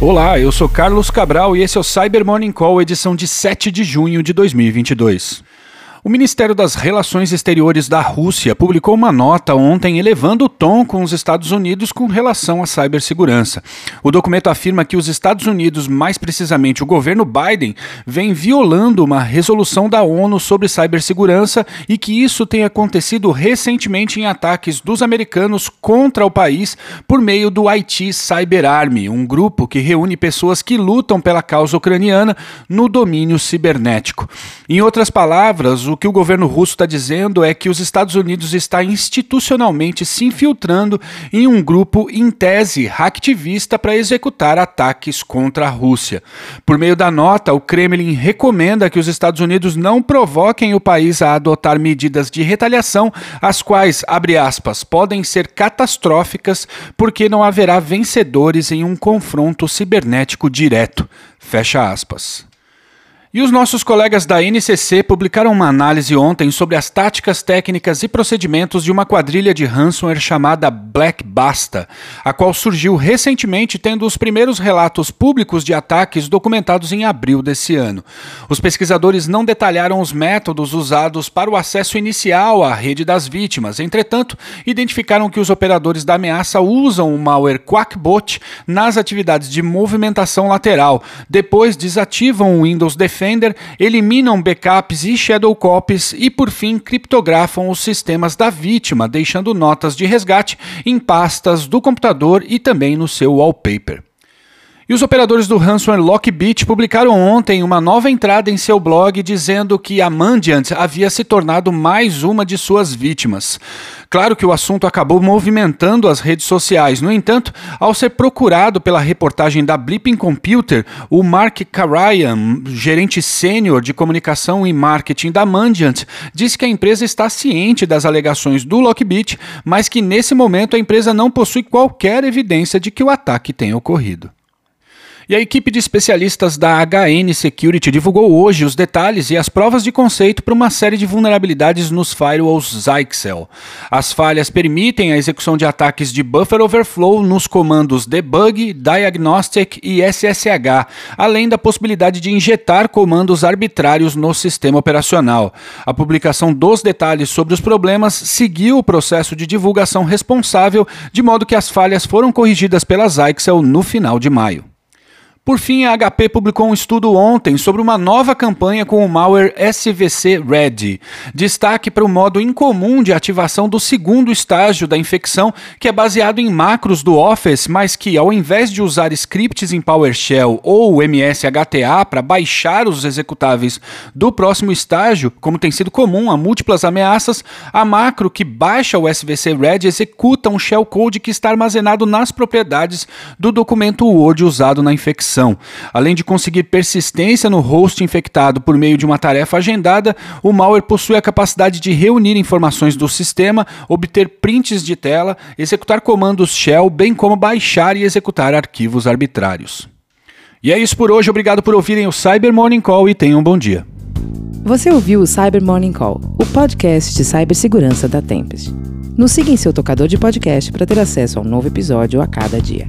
Olá, eu sou Carlos Cabral e esse é o Cyber Morning Call, edição de 7 de junho de 2022. O Ministério das Relações Exteriores da Rússia publicou uma nota ontem elevando o tom com os Estados Unidos com relação à cibersegurança. O documento afirma que os Estados Unidos, mais precisamente o governo Biden, vem violando uma resolução da ONU sobre cibersegurança e que isso tem acontecido recentemente em ataques dos americanos contra o país por meio do IT Cyber Army, um grupo que reúne pessoas que lutam pela causa ucraniana no domínio cibernético. Em outras palavras, o que o governo russo está dizendo é que os Estados Unidos está institucionalmente se infiltrando em um grupo, em tese, hacktivista para executar ataques contra a Rússia. Por meio da nota, o Kremlin recomenda que os Estados Unidos não provoquem o país a adotar medidas de retaliação, as quais, abre aspas, podem ser catastróficas porque não haverá vencedores em um confronto cibernético direto. Fecha aspas. E os nossos colegas da NCC publicaram uma análise ontem sobre as táticas, técnicas e procedimentos de uma quadrilha de ransomware chamada Black Basta, a qual surgiu recentemente tendo os primeiros relatos públicos de ataques documentados em abril desse ano. Os pesquisadores não detalharam os métodos usados para o acesso inicial à rede das vítimas, entretanto, identificaram que os operadores da ameaça usam o malware Quackbot nas atividades de movimentação lateral, depois desativam o Windows Defender Defender eliminam backups e shadow copies e, por fim, criptografam os sistemas da vítima, deixando notas de resgate em pastas do computador e também no seu wallpaper. E os operadores do ransomware Lockbit publicaram ontem uma nova entrada em seu blog dizendo que a Mandiant havia se tornado mais uma de suas vítimas. Claro que o assunto acabou movimentando as redes sociais. No entanto, ao ser procurado pela reportagem da Blipping Computer, o Mark Karayan, gerente sênior de comunicação e marketing da Mandiant, disse que a empresa está ciente das alegações do Lockbit, mas que nesse momento a empresa não possui qualquer evidência de que o ataque tenha ocorrido. E a equipe de especialistas da HN Security divulgou hoje os detalhes e as provas de conceito para uma série de vulnerabilidades nos firewalls Zyxel. As falhas permitem a execução de ataques de buffer overflow nos comandos debug, diagnostic e SSH, além da possibilidade de injetar comandos arbitrários no sistema operacional. A publicação dos detalhes sobre os problemas seguiu o processo de divulgação responsável, de modo que as falhas foram corrigidas pela Zyxel no final de maio. Por fim, a HP publicou um estudo ontem sobre uma nova campanha com o malware SVC Red. Destaque para o modo incomum de ativação do segundo estágio da infecção, que é baseado em macros do Office, mas que, ao invés de usar scripts em PowerShell ou MSHTA para baixar os executáveis do próximo estágio, como tem sido comum a múltiplas ameaças, a macro que baixa o SVC Red executa um shellcode que está armazenado nas propriedades do documento Word usado na infecção infecção. Além de conseguir persistência no host infectado por meio de uma tarefa agendada, o malware possui a capacidade de reunir informações do sistema, obter prints de tela, executar comandos shell, bem como baixar e executar arquivos arbitrários. E é isso por hoje, obrigado por ouvirem o Cyber Morning Call e tenham um bom dia. Você ouviu o Cyber Morning Call, o podcast de cibersegurança da Tempest. Nos siga em seu tocador de podcast para ter acesso a um novo episódio a cada dia.